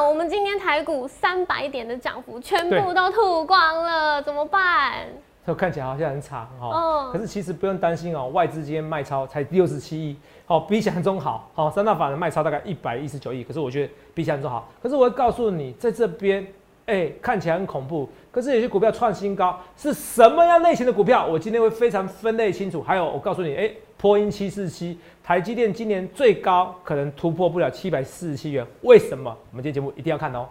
长，我们今天台股三百点的涨幅全部都吐光了，怎么办？这看起来好像很惨哈，可是其实不用担心哦，外资今天卖超才六十七亿，好比想象中好，好三大法人卖超大概一百一十九亿，可是我觉得比想象中好。可是我会告诉你，在这边，哎，看起来很恐怖，可是有些股票创新高，是什么样类型的股票？我今天会非常分类清楚。还有，我告诉你，哎，波音七四七，台积电今年最高可能突破不了七百四十七元，为什么？我们今天节目一定要看哦。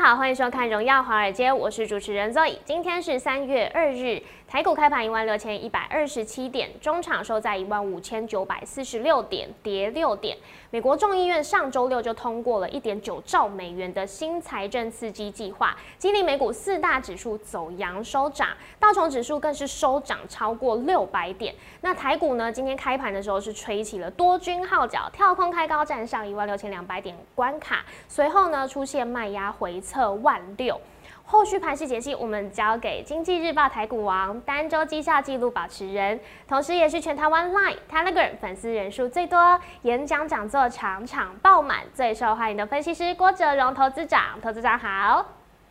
好，欢迎收看《荣耀华尔街》，我是主持人 Zoe，今天是三月二日。台股开盘一万六千一百二十七点，中场收在一万五千九百四十六点，跌六点。美国众议院上周六就通过了一点九兆美元的新财政刺激计划，激励美股四大指数走阳收涨，道琼指数更是收涨超过六百点。那台股呢？今天开盘的时候是吹起了多军号角，跳空开高，站上一万六千两百点关卡，随后呢出现卖压回测万六。后续盘势解析，我们交给经济日报台股王、单周绩效记录保持人，同时也是全台湾 Line、Telegram 粉丝人数最多、演讲讲座场场爆满、最受欢迎的分析师郭哲荣投资长。投资长好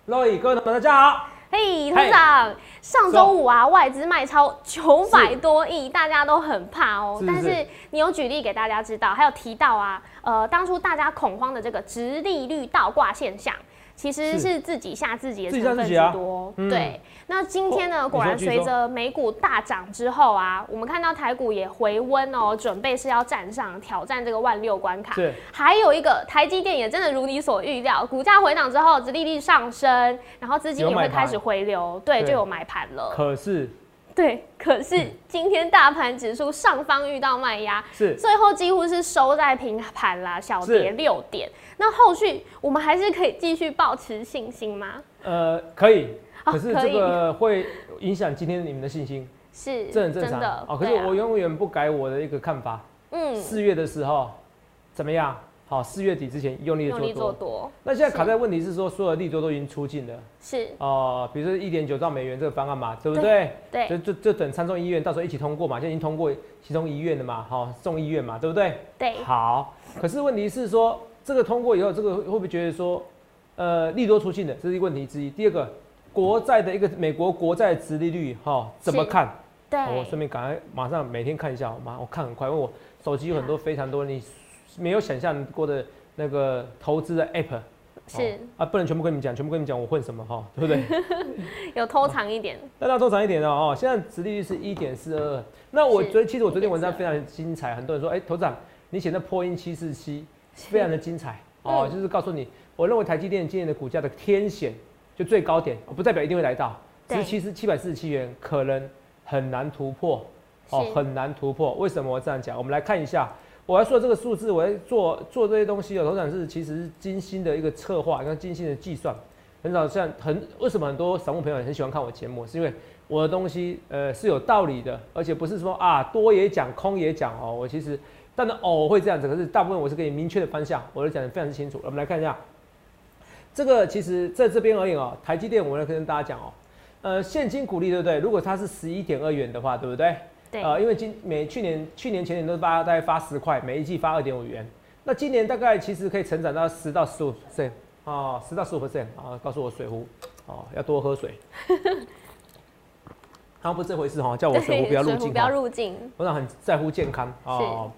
位朋友大家好。嘿，投资长，上周五啊，外资卖超九百多亿，大家都很怕哦。但是你有举例给大家知道，还有提到啊，呃，当初大家恐慌的这个直利率倒挂现象。其实是自己吓自己的成分之多，对。那今天呢，果然随着美股大涨之后啊，我们看到台股也回温哦，准备是要站上挑战这个万六关卡。是。还有一个台积电也真的如你所预料，股价回档之后，直利率上升，然后资金也会开始回流，对，就有买盘了。可是。对，可是今天大盘指数上方遇到卖压，是最后几乎是收在平盘啦，小跌六点。那后续我们还是可以继续保持信心吗？呃，可以，可是这个会影响今天你们的信心，是这很正常哦。可是我永远不改我的一个看法。嗯，四月的时候怎么样？好，四月底之前用力的做多，那现在卡在问题是说，所有的利多都已经出尽了，是哦，比如说一点九兆美元这个方案嘛，对不对？对，就就就等参众议院到时候一起通过嘛，现在已经通过其中一院的嘛，好，众议院嘛，对不对？对，好，可是问题是说，这个通过以后，这个会不会觉得说，呃，利多出尽的，这是一个问题之一。第二个，国债的一个美国国债殖利率哈，怎么看？对，我顺便赶快马上每天看一下，好吗？我看很快，因为我手机有很多非常多你。没有想象过的那个投资的 app 是啊，不能全部跟你们讲，全部跟你们讲我混什么哈，对不对？有偷藏一点，那要偷藏一点的哦。现在殖利率是一点四二，那我昨其实我昨天文章非常精彩，很多人说，哎，头长你写的破音七四七非常的精彩哦，就是告诉你，我认为台积电今年的股价的天险就最高点，不代表一定会来到，只是其实七百四十七元可能很难突破哦，很难突破。为什么我这样讲？我们来看一下。我要说这个数字，我要做做这些东西，有头场是其实是精心的一个策划，跟精心的计算。很少像很为什么很多散户朋友很喜欢看我节目，是因为我的东西呃是有道理的，而且不是说啊多也讲空也讲哦。我其实但是偶会这样子，可是大部分我是给你明确的方向，我都讲的非常清楚。我们来看一下这个，其实在这边而言哦，台积电我来跟大家讲哦，呃现金股利对不对？如果它是十一点二元的话，对不对？对，呃，因为今每去年、去年、前年都是发大概发十块，每一季发二点五元。那今年大概其实可以成长到十到十五 percent 啊，十到十五 percent 啊。告诉我水壶哦，要多喝水。他们不是这回事哈，叫我水壶不要入境，不要入境。我想很在乎健康啊，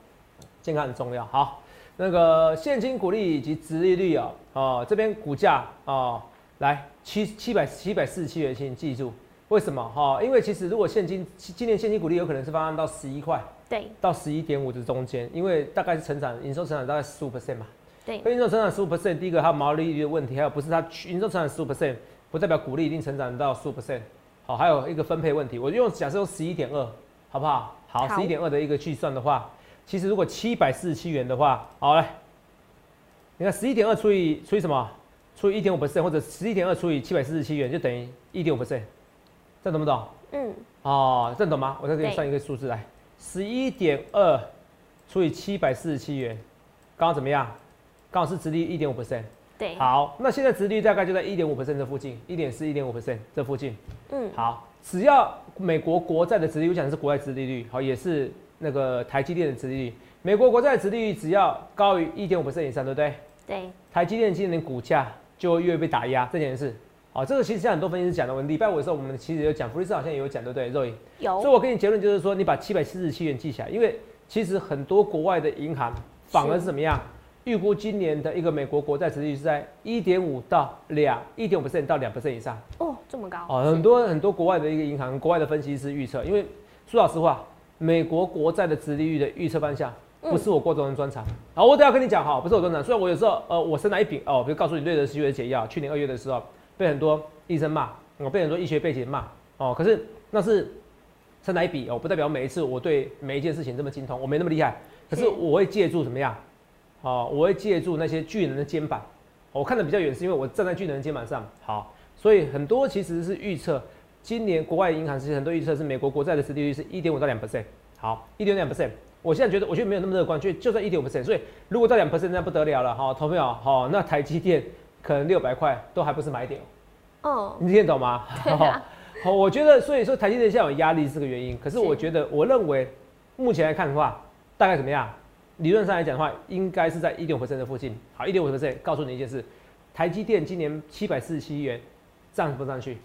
健康很重要。好，那个现金股利以及殖利率啊，哦，这边股价啊，来七七百七百四十七元，请记住。为什么哈？因为其实如果现金今年现金股利有可能是发到十一块，对，到十一点五的中间，因为大概是成长营收成长大概十五 percent 嘛，对，营收成长十五 percent，第一个它毛利率的问题，还有不是它营收成长十五 percent，不代表股利一定成长到十五 percent，好，还有一个分配问题，我用假设用十一点二，好不好？好，十一点二的一个计算的话，其实如果七百四十七元的话，好来，你看十一点二除以除以什么？除以一点五 percent，或者十一点二除以七百四十七元就等于一点五 percent。这懂不懂？嗯，哦，这懂吗？我再给你算一个数字来，十一点二除以七百四十七元，刚好怎么样？刚好是直立一点五 percent。对，好，那现在殖利率大概就在一点五 percent 这附近，一点四、一点五 percent 这附近。嗯，好，只要美国国债的直利率，我讲的是国债直利率，好，也是那个台积电的直利率。美国国债殖利率只要高于一点五 percent 以上，对不对？对。台积电今年的股价就会越被打压，这件事。好，这个其实像很多分析师讲的，我礼拜五的时候我们其实有讲，福利斯好像也有讲，对不对？肉眼有。所以我给你结论就是说，你把七百七十七元记起来，因为其实很多国外的银行反而是怎么样？预估今年的一个美国国债殖利率是在一点五到两一点五 percent 到两 percent 以上哦，这么高哦，很多很多国外的一个银行、国外的分析师预测，因为说老实话，美国国债的殖利率的预测方向不是我郭总的专长。好，我等下跟你讲哈，不是我专长。虽然我有时候呃，我生了一笔哦，比如告诉你瑞德西韦解药，去年二月的时候被很多医生骂，我被很多医学背景骂哦，可是那是生了一笔哦，不代表每一次我对每一件事情这么精通，我没那么厉害。可是我会借助怎么样？哦，我会借助那些巨人的肩膀，我看的比较远，是因为我站在巨人的肩膀上。好，所以很多其实是预测，今年国外银行其实很多预测是美国国债的实利率是一点五到两 percent。好，一点两 percent，我现在觉得我觉得没有那么乐观，就就算一点五 percent，所以如果到两 percent 那不得了了。好，投票好，那台积电可能六百块都还不是买点。哦，你听得懂吗？好，我觉得所以说台积电现在有压力是这个原因，可是我觉得我认为目前来看的话，大概怎么样？理论上来讲的话，应该是在一点五 percent 的附近。好，一点五 percent，告诉你一件事：台积电今年七百四十七元，涨不上去。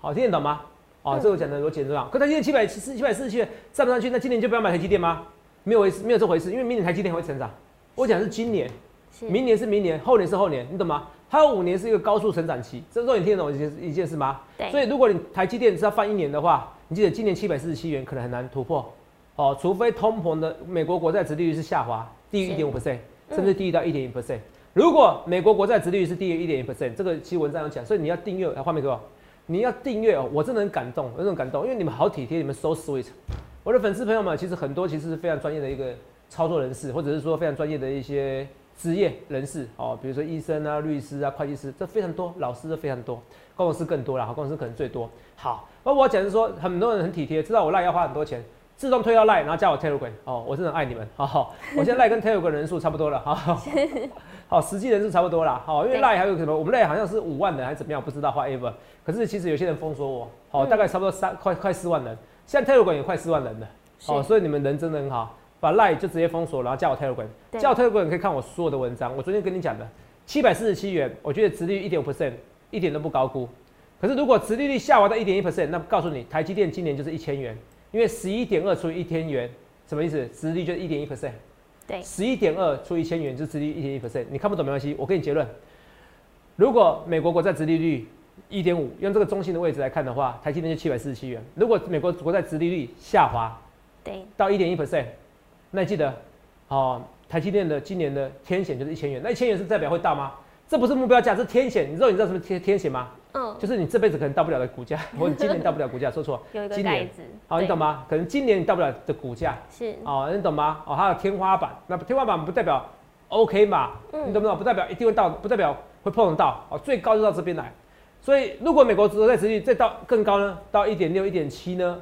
好，听得懂吗？哦，这我讲的有简重要。可台积电七百四七百四十七元涨不上去，那今年就不要买台积电吗？没有回事，没有这回事，因为明年台积电会成长。我讲是今年，明年是明年，后年是后年，你懂吗？还有五年是一个高速成长期，这时候你听得懂一件一件事吗？对。所以如果你台积电是要放一年的话，你记得今年七百四十七元可能很难突破。哦，除非通膨的美国国债殖利率是下滑，低于一点五 percent，甚至低于到一点一 percent。如果美国国债殖利率是低于一点一 percent，这个其实文章有讲，所以你要订阅，来画面给我，你要订阅哦，我真的很感动，有种感动，因为你们好体贴，你们 so sweet。我的粉丝朋友们其实很多，其实是非常专业的一个操作人士，或者是说非常专业的一些职业人士哦，比如说医生啊、律师啊、会计师，这非常多，老师都非常多，工程师更多了，好，工程师可能最多。好，那我讲是说，很多人很体贴，知道我赖要花很多钱。自动推到赖，然后加我 Telegram 哦，我真的爱你们，好好，我现在赖跟 Telegram 人数差不多了，好 好，实际人数差不多了，好，因为赖还有什么，我们赖好像是五万人还是怎么样，不知道，whatever，可是其实有些人封锁我，好，大概差不多三快快四万人，现在 Telegram 也快四万人了，哦，所以你们人真的很好，把赖就直接封锁，然后加我 Telegram，加我 Telegram 可以看我所有的文章，我昨天跟你讲的七百四十七元，我觉得殖利率一点五 percent，一点都不高估，可是如果殖利率下滑到一点一 percent，那告诉你，台积电今年就是一千元。因为十一点二除以一千元，什么意思？殖利率就是一点一 percent。对，十一点二除以一千元就殖利率一点一 percent。你看不懂没关系，我给你结论。如果美国国债殖利率一点五，用这个中心的位置来看的话，台积电就七百四十七元。如果美国国债殖利率下滑，对，到一点一 percent，那记得，哦，台积电的今年的天险就是一千元。那一千元是代表会到吗？这不是目标价，是天险。你知道你知道什么天天险吗？嗯，就是你这辈子可能到不了的股价，或者今年到不了股价，说错。有一个盖子。好，你懂吗？可能今年你到不了的股价。是。哦，你懂吗？哦，它的天花板，那天花板不代表 OK 嘛？嗯。你懂不懂？不代表一定会到，不代表会碰得到。哦，最高就到这边来。所以，如果美国国债殖率再到更高呢？到一点六、一点七呢？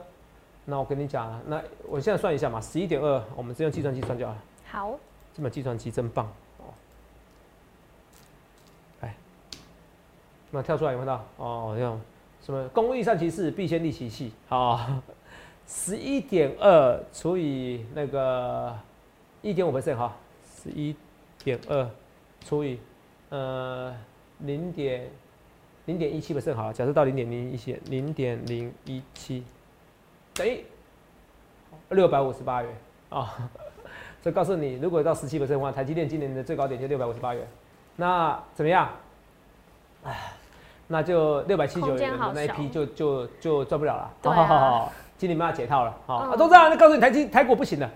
那我跟你讲啊，那我现在算一下嘛，十一点二，我们直接用计算机算就好了。好。这把计算机真棒哦。哎。那跳出来有看到哦，这样什么工欲善其事，必先利其器。好，十一点二除以那个一点五 percent 哈，十一点二除以呃零点零点一七 percent 好，假设到零点零一七，零点零一七等于六百五十八元啊。这告诉你，如果到十七 percent 的话，台积电今年的最高点就六百五十八元。那怎么样？哎。那就六百七十九元的那一批就就就赚不了了。好好好，今年要解套了。好，董事长，那告诉你台积台股不行了。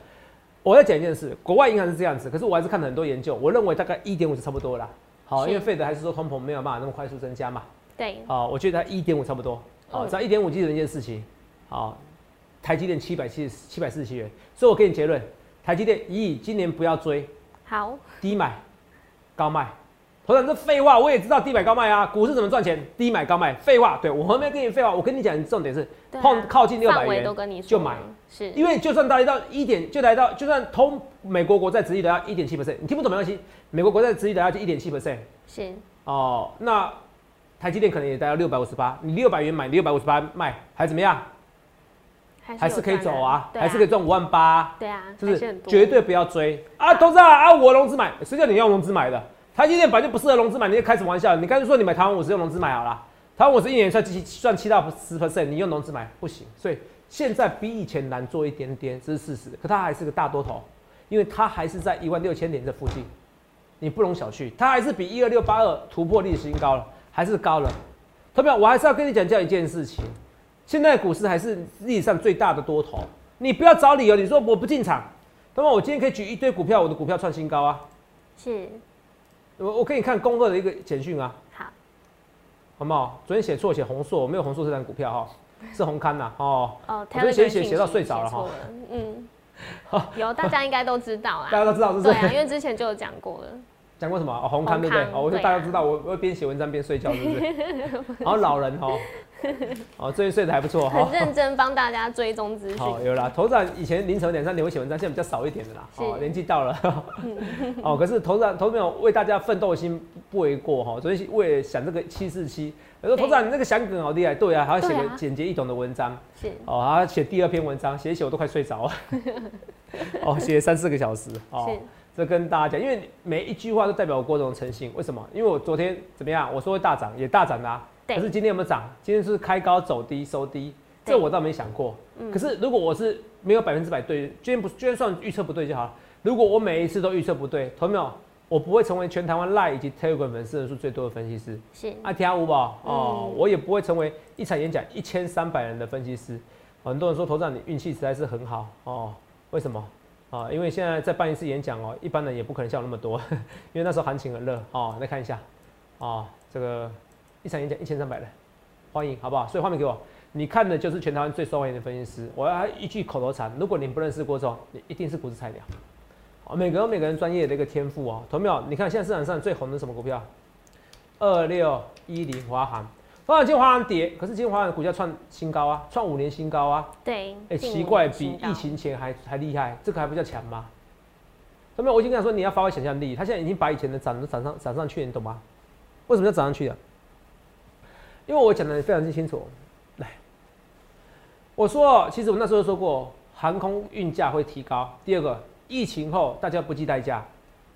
我要讲一件事，国外银行是这样子，可是我还是看了很多研究，我认为大概一点五是差不多了。好，因为费德还是说通膨没有办法那么快速增加嘛。对。好，我觉得它一点五差不多。好，只要一点五记得一件事情。好，台积电七百七七百四十七元，所以我给你结论，台积电一今年不要追。好。低买，高卖。头长，这废话，我也知道低买高卖啊，股市怎么赚钱？低买高卖，废话，对我后面跟你废话，我跟你讲，重点是碰靠近六百元就买，是因为就算达到一点，就来到，就算通美国国债值率达到一点七 percent，你听不懂没关系，美国国债值利率要就一点七 percent，是哦，那台积电可能也达到六百五十八，你六百元买，六百五十八卖，还怎么样？还是可以走啊，还是可以赚五万八，对啊，是不是？绝对不要追啊！董事长啊，我融资买，谁叫你要融资买的？台积电本来就不适合融资买，你开什么玩笑？你刚才说你买台湾五十用融资买好了，台湾五十一年算七赚七到十 percent，你用融资买不行，所以现在比以前难做一点点，这是事实。可它还是个大多头，因为它还是在一万六千点这附近，你不容小觑，它还是比一二六八二突破历史新高了，还是高了。特别我还是要跟你讲这样一件事情。现在股市还是历史上最大的多头，你不要找理由，你说我不进场，那么我今天可以举一堆股票，我的股票创新高啊。是，我我给你看恭贺的一个简讯啊。好，好不好？昨天写错写红硕，没有红硕这张股票哈，是红刊呐。哦。哦。我昨天写写写到睡着了哈。嗯。有大家应该都知道啦。大家都知道这是。对啊，因为之前就有讲过了。讲过什么？哦，红刊对不对？哦，我就大家知道，我我边写文章边睡觉，是不是？然后老人哈。哦，最近睡得还不错，很认真帮大家追踪资讯。好，有啦。头长以前凌晨两三点会写文章，现在比较少一点的啦。哦，年纪到了。哦，可是头长头没有为大家奋斗心不为过哈。昨天为了想这个七四七，我说头长你那个想梗好厉害，对啊，还要写个简洁易懂的文章。是。哦，还要写第二篇文章，写一写我都快睡着了。哦，写三四个小时。哦。这跟大家讲，因为每一句话都代表我郭总诚信。为什么？因为我昨天怎么样？我说会大涨，也大涨啦。可是今天有没有涨？今天是开高走低收低，这我倒没想过。可是如果我是没有百分之百对，今天不，今天算预测不对就好了。如果我每一次都预测不对，同没有？我不会成为全台湾 Line 以及 Telegram 粉丝人数最多的分析师。是。啊，听五宝哦，我也不会成为一场演讲一千三百人的分析师。很多人说头长你运气实在是很好哦，为什么？啊，因为现在在办一次演讲哦，一般人也不可能像我那么多，因为那时候行情很热哦。来看一下，啊，这个。一场演讲一千三百人，欢迎，好不好？所以画面给我，你看的就是全台湾最受欢迎的分析师。我要一句口头禅：如果你不认识郭总，你一定是股市菜鸟。哦，每个人每个人专业的一个天赋哦。同没有？你看现在市场上最红的什么股票？二六一零华航，华航今天华航跌，可是今天华航股价创新高啊，创五年新高啊。对。哎，奇怪，比疫情前还还厉害，这个还不叫强吗？同没有？我已经跟他说你要发挥想象力，他现在已经把以前的涨都涨上涨上去，你懂吗？为什么要涨上去的？因为我讲的非常之清楚，来，我说，其实我那时候说过，航空运价会提高。第二个，疫情后大家不计代价，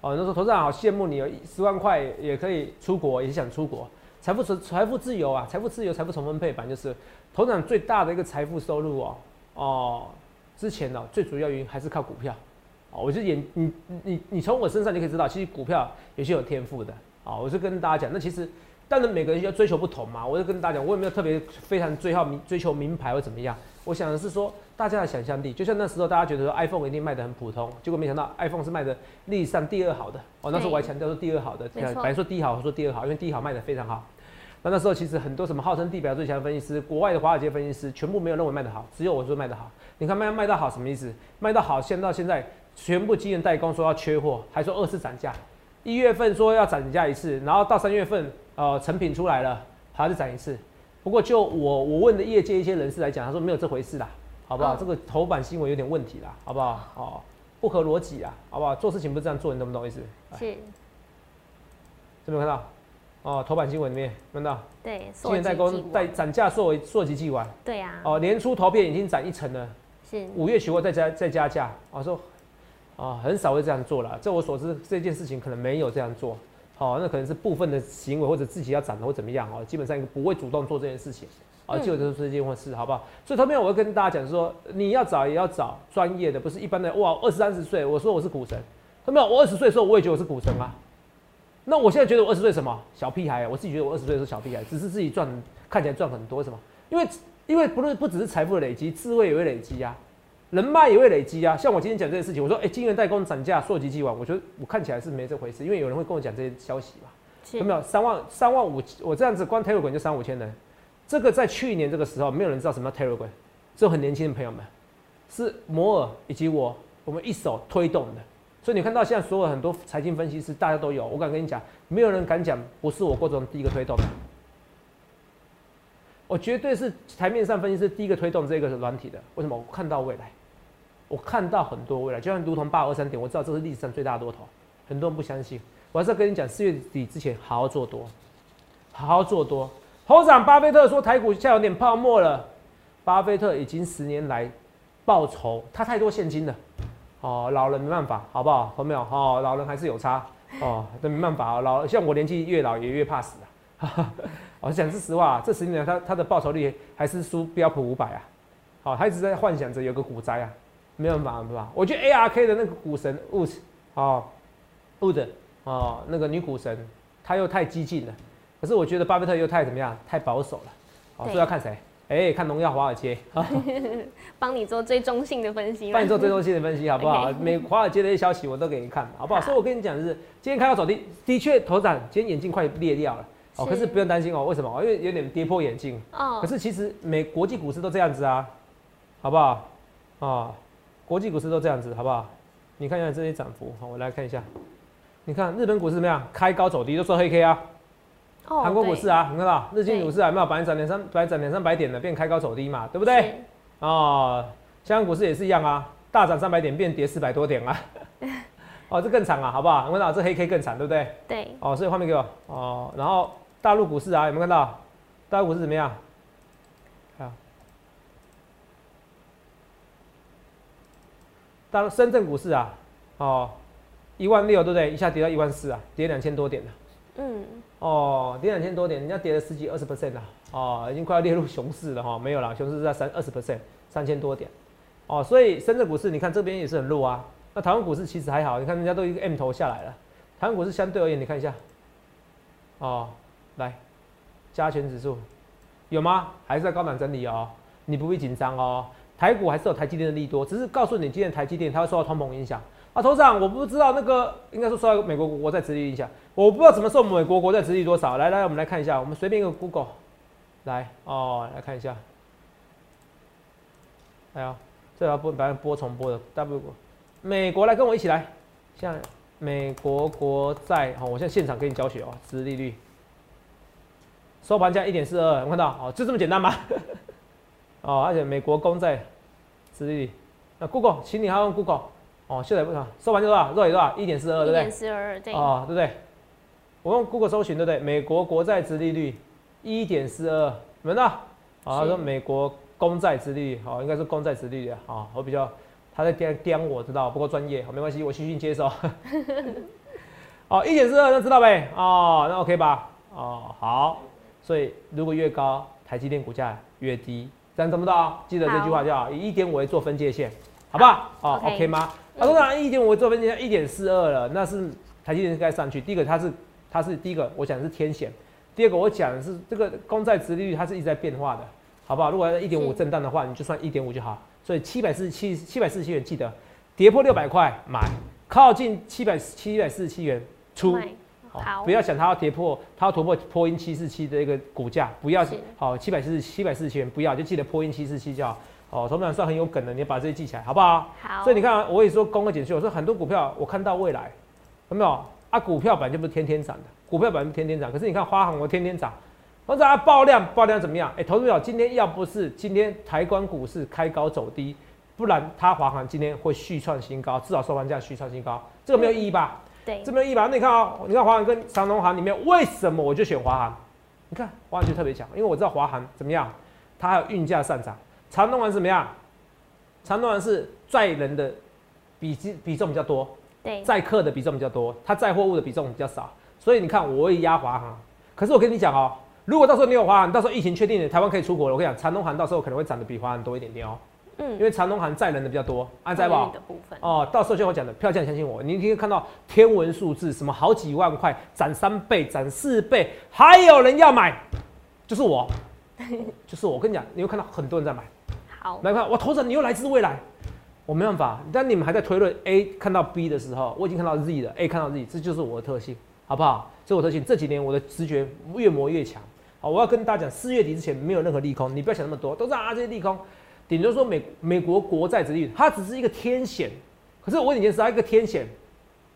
哦，那时候投资人好羡慕你，有十万块也可以出国，也是想出国，财富自财富自由啊，财富自由，财富重分配，反正就是。投资人最大的一个财富收入哦，哦，之前呢最主要原因还是靠股票，哦，我就演你你你从我身上就可以知道，其实股票也是有天赋的，啊，我是跟大家讲，那其实。但是每个人要追求不同嘛，我就跟大家讲，我也没有特别非常追好名追求名牌或怎么样。我想的是说，大家的想象力，就像那时候大家觉得说 iPhone 一定卖的很普通，结果没想到 iPhone 是卖的历史上第二好的。哦，那时候我还强调说第二好的，本来说第一好，我说第二好，因为第一好卖的非常好。那那时候其实很多什么号称地表最强的分析师，国外的华尔街分析师，全部没有认为卖得好，只有我说卖得好。你看卖卖到好什么意思？卖到好，现到现在全部经验代工说要缺货，还说二次涨价。一月份说要涨价一次，然后到三月份，呃，成品出来了，还是涨一次。不过就我我问的业界一些人士来讲，他说没有这回事啦，好不好？这个头版新闻有点问题啦，好不好？哦，不合逻辑啊，好不好？做事情不是这样做，你懂不懂意思？是。有没有看到？哦，头版新闻里面看到？对。今年代工在涨价，作为溯及既往。对呀。哦，年初投片已经涨一成了。是。五月取货再加再加价，我说。啊，很少会这样做了。在我所知，这件事情可能没有这样做。好，那可能是部分的行为，或者自己要涨的或怎么样哦。基本上不会主动做这件事情。啊，就就是这件事，好不好？所以后面我会跟大家讲说，你要找也要找专业的，不是一般的。哇，二十三十岁，我说我是股神。后面我二十岁的时候，我也觉得我是股神啊。那我现在觉得我二十岁什么小屁孩？我自己觉得我二十岁是小屁孩，只是自己赚看起来赚很多什么？因为因为不论不只是财富的累积，智慧也会累积啊。人脉也会累积啊，像我今天讲这件事情，我说，哎，金源代工涨价，溯及既往，我觉得我看起来是没这回事，因为有人会跟我讲这些消息嘛，有没有？三万三万五，我这样子光 Telegram 就三五千人，这个在去年这个时候，没有人知道什么叫 Telegram，只有很年轻的朋友们，是摩尔以及我，我们一手推动的，所以你看到现在所有很多财经分析师，大家都有，我敢跟你讲，没有人敢讲不是我郭总第一个推动的。我绝对是台面上分析师第一个推动这个软体的，为什么？我看到未来。我看到很多未来，就像如同八二三点，我知道这是历史上最大的多头，很多人不相信。我还是要跟你讲，四月底之前好好做多，好好做多。头长巴菲特说台股现在有点泡沫了，巴菲特已经十年来报酬他太多现金了，哦，老人没办法，好不好？有没有？哦，老人还是有差，哦，这没办法啊，老像我年纪越老也越怕死啊。我 讲是实话，这十年他他的报酬率还是输标普五百啊，好，他一直在幻想着有个股灾啊，没办法？我觉得 ARK 的那个股神 Wood 哦，Wood 哦，那个女股神，她又太激进了。可是我觉得巴菲特又太怎么样？太保守了。好，所以要看谁？哎，看荣耀华尔街。帮你做最中性的分析。帮你做最中性的分析，好不好？每华尔街的一些消息我都给你看，好不好？所以我跟你讲的是，今天看到走低，的确头涨，今天眼镜快裂掉了。哦，可是不用担心哦，为什么？因为有点跌破眼镜。哦。可是其实美国际股市都这样子啊，好不好？啊，国际股市都这样子，好不好？你看一下这些涨幅，好，我来看一下。你看日本股市怎么样？开高走低，都说黑 K 啊。韩国股市啊，你看到日经股市还没有，百分涨两三，本来涨两三百点的，变开高走低嘛，对不对？哦，香港股市也是一样啊，大涨三百点，变跌四百多点啊。哦，这更惨啊，好不好？你看到这黑 K 更惨，对不对？对。哦，所以画面给我哦，然后大陆股市啊，有没有看到？大陆股市怎么样？大陆深圳股市啊，哦，一万六，对不对？一下跌到一万四啊，跌两千多点了。嗯。哦，跌两千多点，人家跌了十几二十 percent 了，哦，已经快要列入熊市了哈，没有了，熊市是在三二十 percent，三千多点，哦，所以深圳股市你看这边也是很弱啊，那台湾股市其实还好，你看人家都一个 M 头下来了，台湾股市相对而言，你看一下，哦，来，加权指数有吗？还是在高档整理哦，你不必紧张哦，台股还是有台积电的利多，只是告诉你今天台积电它会受到通膨影响。啊，头长，我不知道那个应该说受到美国国债殖利率影响，我不知道怎么受美国国债殖利率多少。来来，我们来看一下，我们随便一个 Google，来哦，来看一下。哎呀，这要播，反正播重播的 W 美国来跟我一起来，像美国国债，好，我现在现场给你教学哦，殖利率，收盘价一点四二，有看到？哦，就这么简单吗？哦，而且美国公债殖利率，那 Google，请你还用 Google。哦，现在不少，收盘就多少？多少？多少？一点四二，对不对？一点四二，对。哦，对不对？我用 Google 搜寻，对不对？美国国债殖利率一点四二，闻到？啊，他说美国公债殖利率，好，应该是公债殖利率啊。我比较他在颠颠，我知道，不够专业，好，没关系，我虚心接受。哦，一点四二，那知道呗？哦，那 OK 吧？哦，好。所以如果越高，台积电股价越低，这样怎么到？记得这句话叫以一点五为做分界线，好不好？哦，OK 吗？啊，当然一点五做分界线一点四二了，那是台积电该上去。第一个它是它是第一个，我讲的是天险。第二个我讲的是这个公债殖利率它是一直在变化的，好不好？如果一点五震荡的话，你就算一点五就好。所以七百四十七七百四十七元记得跌破六百块买，靠近七百七百四十七元出。好，不要想它要跌破，它要突破破音七四七的一个股价，不要好七百四十七百四十七元不要，就记得破音七四七就好。哦，头板算很有梗的，你要把这些记起来，好不好？好。所以你看，我也说公个减去，我说很多股票我看到未来，有没有啊？股票本来就不是天天涨的，股票本来就天天涨，可是你看花行我天天涨，或者它爆量爆量怎么样？哎，投资者今天要不是今天台湾股市开高走低，不然它华航今天会续创新高，至少收盘价续创新高，这个没有意义吧？对，这边一百？那你看啊，你看华航跟长隆航里面为什么我就选华航？你看华航就特别强，因为我知道华航怎么样，它还有运价上涨。长荣航怎么样？长荣航是载人的比比比重比较多，对，载客的比重比较多，它载货物的比重比较少，所以你看我会压华航。可是我跟你讲哦，如果到时候你有华航，到时候疫情确定了，台湾可以出国了，我跟你讲，长荣航到时候可能会涨得比华航多一点点哦。嗯，因为长东航载人的比较多，安在吧？哦，到时候就我讲的票价，相信我，你可以看到天文数字，什么好几万块，涨三倍，涨四倍，还有人要买，就是我，就是我跟你讲，你会看到很多人在买。好，来看我头上你又来自未来，我没办法。但你们还在推论 A 看到 B 的时候，我已经看到 Z 了。A 看到 Z，这就是我的特性，好不好？这是我特性。这几年我的直觉越磨越强。好，我要跟大家讲，四月底之前没有任何利空，你不要想那么多，都是啊这些利空，顶多说美美国国债殖利率，它只是一个天险。可是我问你件事，它一个天险，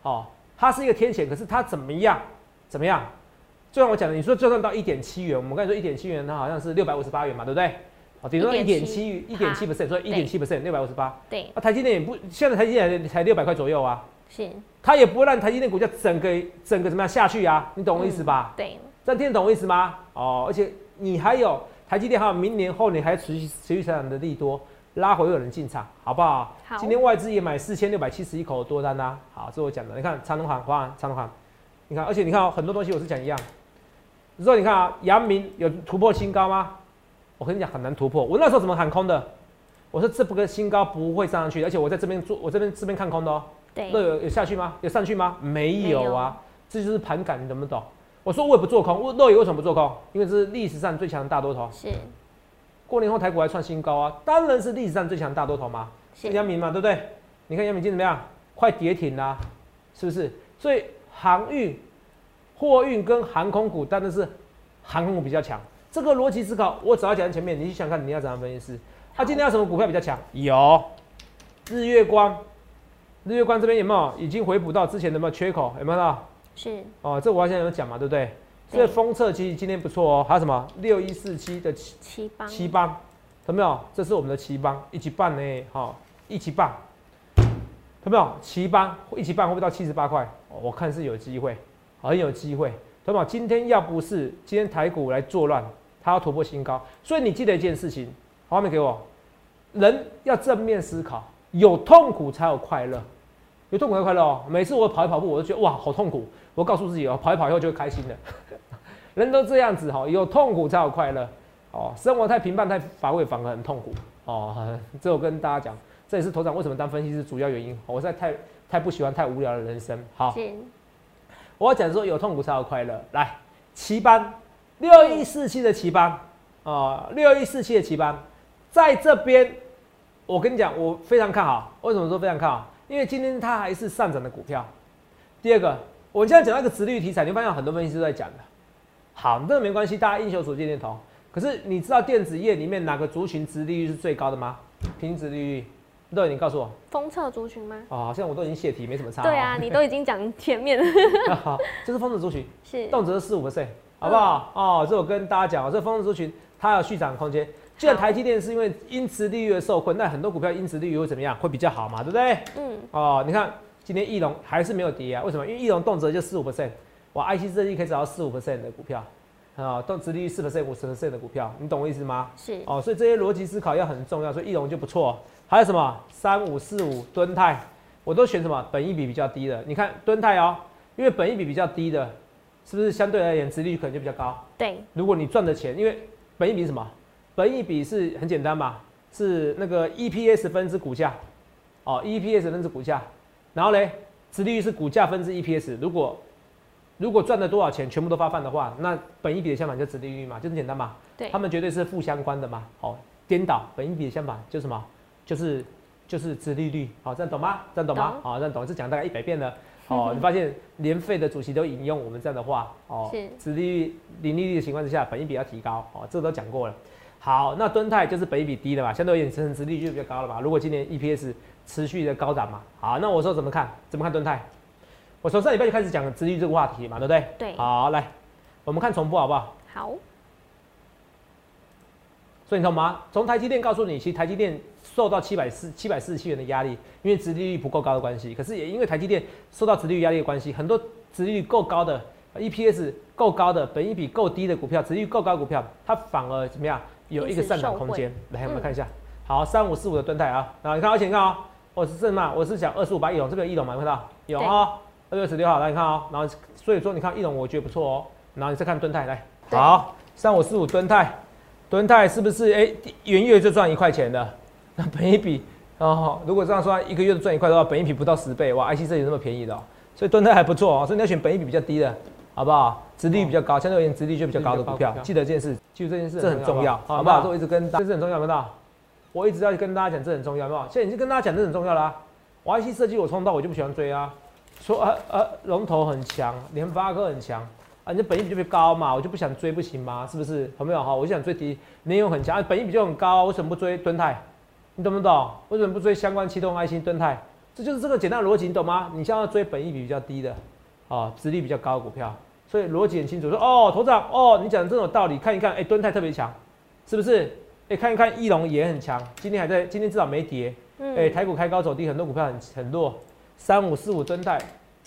哦，它是一个天险，可是它怎么样？怎么样？就像我讲的，你说就算到一点七元，我们刚才说一点七元，它好像是六百五十八元嘛，对不对？哦顶多一点七，一点七 percent，所以一点七 percent，六百五十八。对。啊，台积电也不，现在台积电才六百块左右啊。是，它也不会让台积电股价整个整个怎么样下去啊？你懂我意思吧？对，这样听懂我意思吗？哦，而且你还有台积电，还有明年后年还持续持续成长的利多，拉回有人进场，好不好？好今天外资也买四千六百七十一口多单啦、好，这是我讲的。你看长隆行，华长隆行，你看，而且你看、哦、很多东西我是讲一样。你说你看啊，阳明有突破新高吗？我跟你讲很难突破。我那时候怎么喊空的？我说这不个新高不会上上去，而且我在这边做，我这边这边看空的哦。对那，有有下去吗？有上去吗？没有啊，这就是盘感，你懂不懂？我说我也不做空，我肉眼为什么不做空？因为这是历史上最强的大多头。是过年后台股还创新高啊，当然是历史上最强的大多头嘛。是，阳明嘛，对不对？你看阳明今天怎么样？快跌停啦、是不是？所以航运、货运跟航空股当然是航空股比较强。这个逻辑思考，我只要讲在前面，你去想看你要怎样分析师。它、今天要什么股票比较强？有日月光，日月光这边有没有已经回补到之前的有没有缺口？有没有到？是哦，这我现在有讲嘛，对不对？对所以封测其实今天不错哦，还有什么六一四七的七七帮，七棒，懂没有？这是我们的七棒，一起办呢，好、一起办，有没有？七棒一起办会不会到七十八块？哦我看是有机会，很有机会，懂没有？今天要不是今天台股来作乱，它要突破新高，所以你记得一件事情，画面给我，人要正面思考，有痛苦才有快乐，有痛苦才有快乐哦。每次我跑一跑步，我都觉得哇，好痛苦。我告诉自己哦，跑一跑以后就会开心的。人都这样子哈，有痛苦才有快乐。哦，生活太平淡太乏味反而很痛苦。哦，这我跟大家讲，这也是头长为什么当分析师主要原因。我实在太太不喜欢太无聊的人生。好，我要讲说有痛苦才有快乐。来，旗班六一四七的旗班啊，六一四七的旗班，在这边，我跟你讲，我非常看好。为什么说非常看好？因为今天它还是上涨的股票。第二个，我们现在讲到一个直率题材，你会发现很多分析师都在讲的。好，这个没关系，大家英雄所见略同。可是你知道电子业里面哪个族群殖利率是最高的吗？平均殖利率，对，你告诉我。封测族群吗？哦，好像我都已经泄题，没什么差、对啊，你都已经讲前面了，好，这是风子族群，是动辄是四五 percent，好不好？哦，这我跟大家讲哦，这风子族群它有续涨空间。既然台积电是因为因此利率而受困，那很多股票因此利率会怎么样？会比较好嘛，对不对？嗯，哦，你看今天翼龙还是没有跌啊？为什么？因为翼龙动辄就四五 percent，哇，IC 设计可以找到四五 percent 的股票，啊，动值利率四 percent、五十 percent 的股票，你懂我意思吗？是哦，所以这些逻辑思考要很重要，所以翼龙就不错。还有什么三五四五敦泰，我都选什么本益比比较低的。你看敦泰哦，因为本益比比较低的，是不是相对而言值利率可能就比较高？对，如果你赚的钱，因为本益比什么？本益比是很简单嘛，是那个 EPS 分之股价，哦，EPS 分之股价，然后嘞，殖利率是股价分之 EPS。如果如果赚了多少钱全部都发放的话，那本益比的相反就是殖利率嘛，就很简单嘛。对他们绝对是负相关的嘛。好、颠倒本益比的相反就是什么？就是就是殖利率。好、这样懂吗？这样懂吗？好、这样懂。这讲大概一百遍了。哦，你发现联费的主席都引用我们这样的话哦是，殖利率零利率的情况之下，本益比要提高哦，这个都讲过了。好，那敦泰就是本益比低的嘛，相对而言成殖利率就比较高了嘛。如果今年 EPS 持续的高涨嘛，好，那我说怎么看？怎么看敦泰？我从上礼拜就开始讲殖利率这个话题嘛，对不对？对好，来，我们看重复好不好？好，所以你懂吗？从台积电告诉你，其实台积电受到七百四七百四十七元的压力，因为殖利率不够高的关系。可是也因为台积电受到殖利率压力的关系，很多殖利率够高的、呃 EPS 够高的、本益比够低的股票，殖利率够高的股票，它反而怎么样？有一个上涨空间。来，我们看一下。好，三五四五的吨泰啊，然后你看，而且你看啊、我是正嘛，我是讲二十五八一龙，这边有翼龙吗？有看到？有啊、二月十六号，来你看哦，然后所以说你看翼龙，我觉得不错哦。然后你再看吨泰，来，好，三五四五吨泰，吨泰是不是哎元月就赚一块钱的？那本一比哦，如果这样说，一个月赚一块的话，本一比不到十倍，哇，IC 设计这么便宜的、哦，所以吨泰还不错哦，所以你要选本一比比较低的，好不好？殖利率比较高，相对而言殖利率就比较高的股票，记得这件事，记住这件事这很重要，好不好？这我一直跟大，这是很重要，有没有到？我一直要跟大家讲，这很重要，有没有？现在已经跟大家讲，这很重要啦、我 IC 设计我冲到我就不喜欢追啊，说呃呃龙头很强，联发科很强啊，你的本益比就比较高嘛，我就不想追，不行吗？是不是？有没有哈？我就想追低，联咏很强，啊本益比就很高，为什么不追敦泰？你懂不懂？为什么不追相关驱动 IC 敦泰？这就是这个简单的逻辑，你懂吗？你现在要追本益比比较低的，啊，殖利比较高的股票，所以逻辑很清楚，说哦，头长哦，你讲的这种道理，看一看，哎、敦泰特别强，是不是？哎、看一看翼龙也很强，今天还在，今天至少没跌，嗯哎、台股开高走低，很多股票很很弱，三五四五吨泰，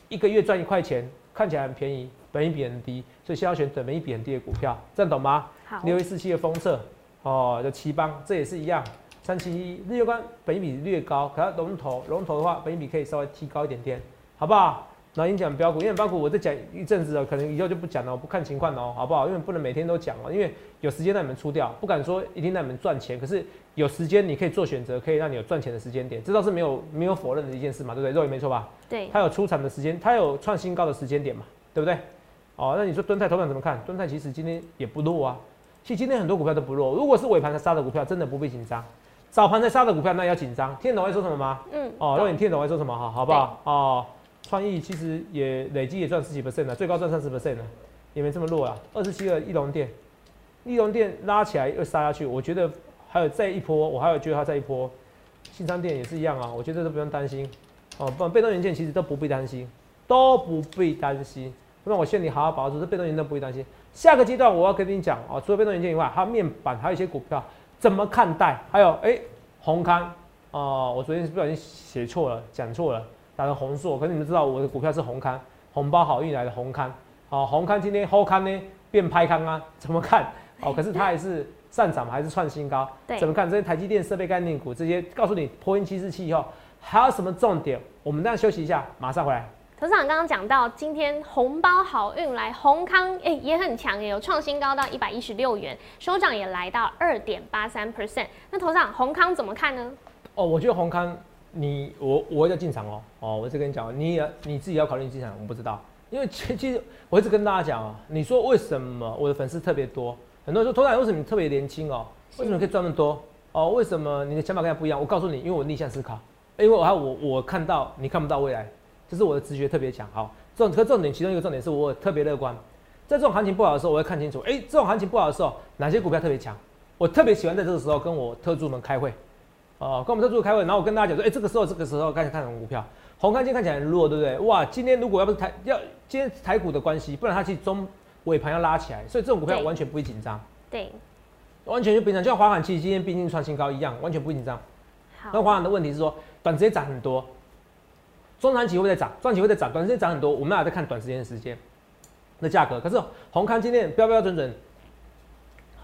一个月赚一块钱，看起来很便宜，本益比很低，所以先要选本益比很低的股票，这样懂吗？好，六一四七的封测，哦，就奇邦，这也是一样，三七一日月光本益比略高，可它龙头龙头的话，本益比可以稍微提高一点点，好不好？然后你讲标股，因为标股我再讲一阵子了，可能以后就不讲了，我不看情况哦，好不好？因为不能每天都讲哦，因为有时间让你们出掉，不敢说一定让你们赚钱，可是有时间你可以做选择，可以让你有赚钱的时间点，这倒是没有没有否认的一件事嘛，对不对？肉也没错吧？对，它有出产的时间，它有创新高的时间点嘛，对不对？哦，那你说蹲泰头版怎么看？蹲泰其实今天也不弱啊，其实今天很多股票都不弱，如果是尾盘才杀的股票，真的不必紧张；早盘才杀的股票，那要紧张。听懂我在说什么吗？嗯。哦，肉你听懂我在说什么？哈，好不好？哦。创意其实也累计也赚十几 percent 了，最高赚三十 percent 了，也没这么弱啊。二十七个翼龙店，翼龙店拉起来又杀下去，我觉得还有再一波，我还有觉得它再一波。新商店也是一样啊，我觉得都不用担心哦。不，被动元件其实都不必担心，都不必担心。那我劝你好好把握住，这被动元件不必担心。下个阶段我要跟你讲哦，除了被动元件以外，还有面板，还有一些股票怎么看待？还有哎，红康哦，我昨天不小心写错了，讲错了。打成红硕，可是你们知道我的股票是红康，红包好运来的红康，好红康今天后康呢变拍康啊？怎么看？哦，可是它还是上涨嘛，还是创新高？怎么看？这些台积电设备概念股这些，告诉你波音七四七以后还有什么重点？我们这样休息一下，马上回来。头长刚刚讲到今天红包好运来，红康哎也很强，也有创新高到一百一十六元，收涨也来到二点八三 percent。那头长红康怎么看呢？哦，我觉得红康。你我我要进场哦哦，我是跟你讲，你也你自己要考虑进场，我不知道，因为其实我一直跟大家讲啊，你说为什么我的粉丝特别多？很多人说头仔为什么你特别年轻哦？为什么可以赚那么多？哦，为什么你的想法跟他不一样？我告诉你，因为我逆向思考，因为我还我我看到你看不到未来，这是我的直觉特别强。好，重可重点其中一个重点是我特别乐观，在这种行情不好的时候，我会看清楚，哎，这种行情不好的时候，哪些股票特别强？我特别喜欢在这个时候跟我特助们开会。哦，跟我们在做开会，然后我跟大家讲说，哎，这个时候这个时候该看什么股票？红康今天看起来很弱，对不对？哇，今天如果要不是台要今天台股的关系，不然它其实中尾盘要拉起来，所以这种股票完全不会紧张。对，完全就平常，就像华航其实今天毕竟创新高一样，完全不紧张。那华航的问题是说，短时间涨很多，中长期会再涨，中长期会再涨，短时间涨很多，我们俩在看短时间的时间的价格。可是红康今天标标准准，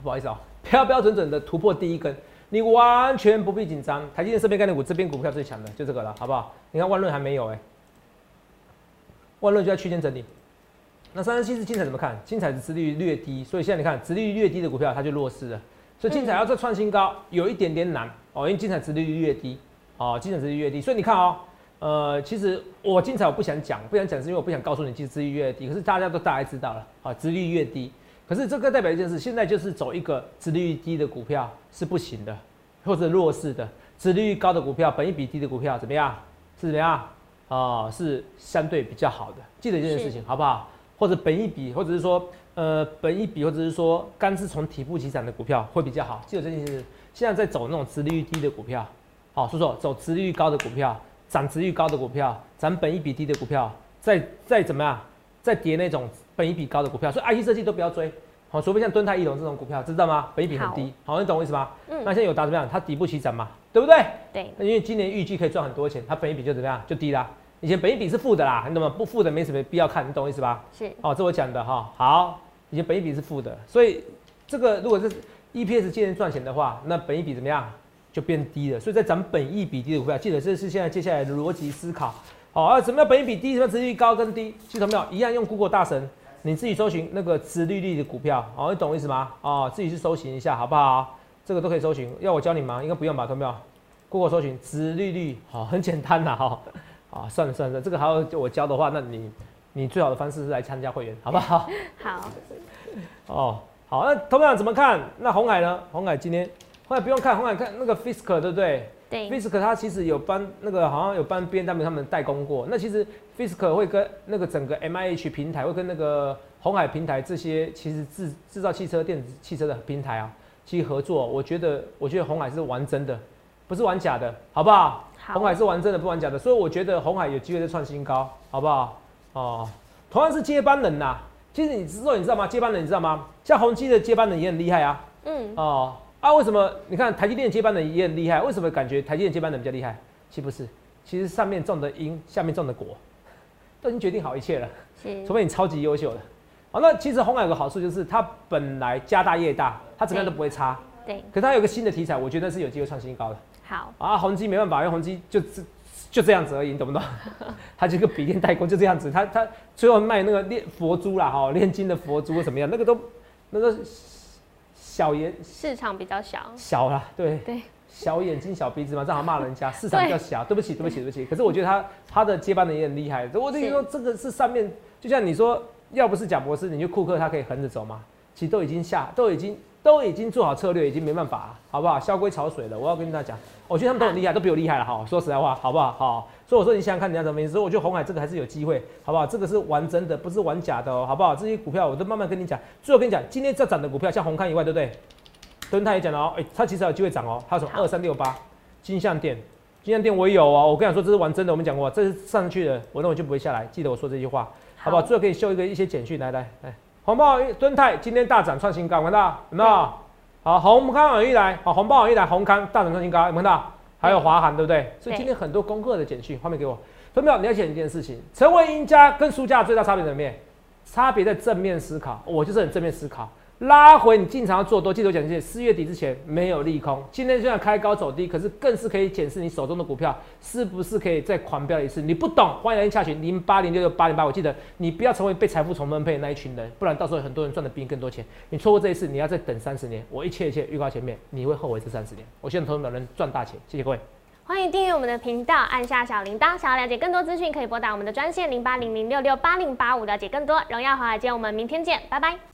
不好意思啊，标标准准的突破第一根。你完全不必紧张，台积电这边概念股这边股票最强的就这个了，好不好？你看万润还没有哎，万润就在区间整理。那三十七是精彩怎么看？精彩的殖利率略低，所以现在你看殖利率略低的股票它就弱势了。所以精彩要再创新高有一点点难哦，因为精彩殖利率越低哦，精彩殖利率越低。所以你看哦，呃，其实我精彩我不想讲，不想讲是因为我不想告诉你，其实殖利率越低，可是大家都大概知道了啊，殖利率越低。可是这个代表一件事，现在就是走一个殖利率低的股票是不行的，或者弱势的；殖利率高的股票，本一比低的股票怎么样？是怎么样？啊，是相对比较好的。记得这件事情好不好？或者本一比，或者是说，呃，本一比，或者是说，刚是从底部起涨的股票会比较好。记得这件事，现在在走那种殖利率低的股票，好，说说走殖利率高的股票，涨殖率高的股票，涨本一比低的股票，再再怎么样，再跌那种。本益比高的股票，所以 IC 设计都不要追，好，除非像敦泰、易龙这种股票，知道吗？本益比很低，好，你懂我意思吗？嗯。那现在有达怎么样？它底部起涨嘛，对不对？对。那因为今年预计可以赚很多钱，它本益比就怎么样？就低啦。以前本益比是负的啦，你懂吗？不负的没什么必要看，你懂我意思吧？是。哦，这我讲的哈。好，以前本益比是负的，所以这个如果是 EPS 今年赚钱的话，那本益比怎么样？就变低了。所以在咱们本益比低的股票，记得这是现在接下来的逻辑思考。好，啊，什么叫本益比低？什么值率高跟低？记得没有？一样用 Google 大神。你自己搜寻那个殖利率的股票，哦，你懂我意思吗？哦，自己去搜寻一下，好不好？这个都可以搜寻，要我教你吗？应该不用吧，懂没有？Google 搜寻殖利率，好，很简单呐，哈，啊，算了算了，这个还要我教的话，那你你最好的方式是来参加会员，好不好？好。哦，好，那投票怎么看？那红海呢？红海今天，红海不用看，红海看那个 Fisker，对不对？对。Fisker 它其实有帮那个好像有帮 B M W 他们代工过，那其实。Fisker 会跟那个整个 M I H 平台，会跟那个红海平台这些其实制制造汽车电子汽车的平台啊，其实合作。我觉得，我觉得红海是玩真的，不是玩假的，好不好？红海是玩真的，不玩假的。所以我觉得红海有机会再创新高，好不好？哦，同样是接班人呐。其实你知道，你知道吗？接班人你知道吗？像宏基的接班人也很厉害啊。嗯。哦啊，为什么？你看台积电接班人也很厉害，为什么感觉台积电接班人比较厉害？其实不是。其实上面种的因，下面种的果，都已经决定好一切了。是，除非你超级优秀的。好，那其实红海有个好处就是它本来家大业大，它怎么样都不会差。对。可它有个新的题材，我觉得是有机会创新高的。好。啊，宏基没办法，因为宏基就就这样子而已，你懂不懂？它这个笔电代工就这样子，它它最后卖那个炼佛珠啦，哈，炼金的佛珠怎么样？那个都那个小眼市场比较小。小啦，对。对。小眼睛小鼻子嘛，正好骂人家市场比较小，对不起对不起对不起。可是我觉得他他的接班人也很厉害。我跟你说，这个是上面就像你说。要不是贾博士，你就库克他可以横着走吗？其实都已经下，都已经都已经做好策略，已经没办法，好不好？萧规潮水了。我要跟大家讲，我觉得他们都很厉害，都比我厉害了哈。说实在话，好不好？好。所以我说你想想看，你要怎么意思？我觉得红海这个还是有机会，好不好？这个是玩真的，不是玩假的哦，好不好？这些股票我都慢慢跟你讲。最后跟你讲，今天这涨的股票，像红康以外，对不对？敦泰也讲了哦，哎，它其实有机会涨哦。它从二三六八金象店，金相店我也有哦。我跟你说，这是玩真的，我们讲过，这是上去的，我认为就不会下来。记得我说这句话。好不好？最后可以秀一个一些简讯，来来来，红包敦泰今天大涨创新高，看到有没有？好，红康网一来，好，红包网一来，红康大涨创新高，有看到？还有华航，对不对？所以今天很多功课的简讯，画面给我。分淼你要想一件事情，成为赢家跟输家最大差别在哪面？差别在正面思考，我就是很正面思考。拉回你进场要做多，记得我讲这些。四月底之前没有利空，今天虽然开高走低，可是更是可以检视你手中的股票是不是可以再狂飙一次。你不懂，欢迎来下群零八零六六八零八。我记得你不要成为被财富重分配的那一群人，不然到时候很多人赚的比你更多钱。你错过这一次，你要再等三十年。我一切一切预告前面，你会后悔这三十年。我希望投资人赚大钱，谢谢各位。欢迎订阅我们的频道，按下小铃铛。想要了解更多资讯，可以拨打我们的专线零八零零六六八零八五，了解更多。荣耀华尔街，我们明天见，拜拜。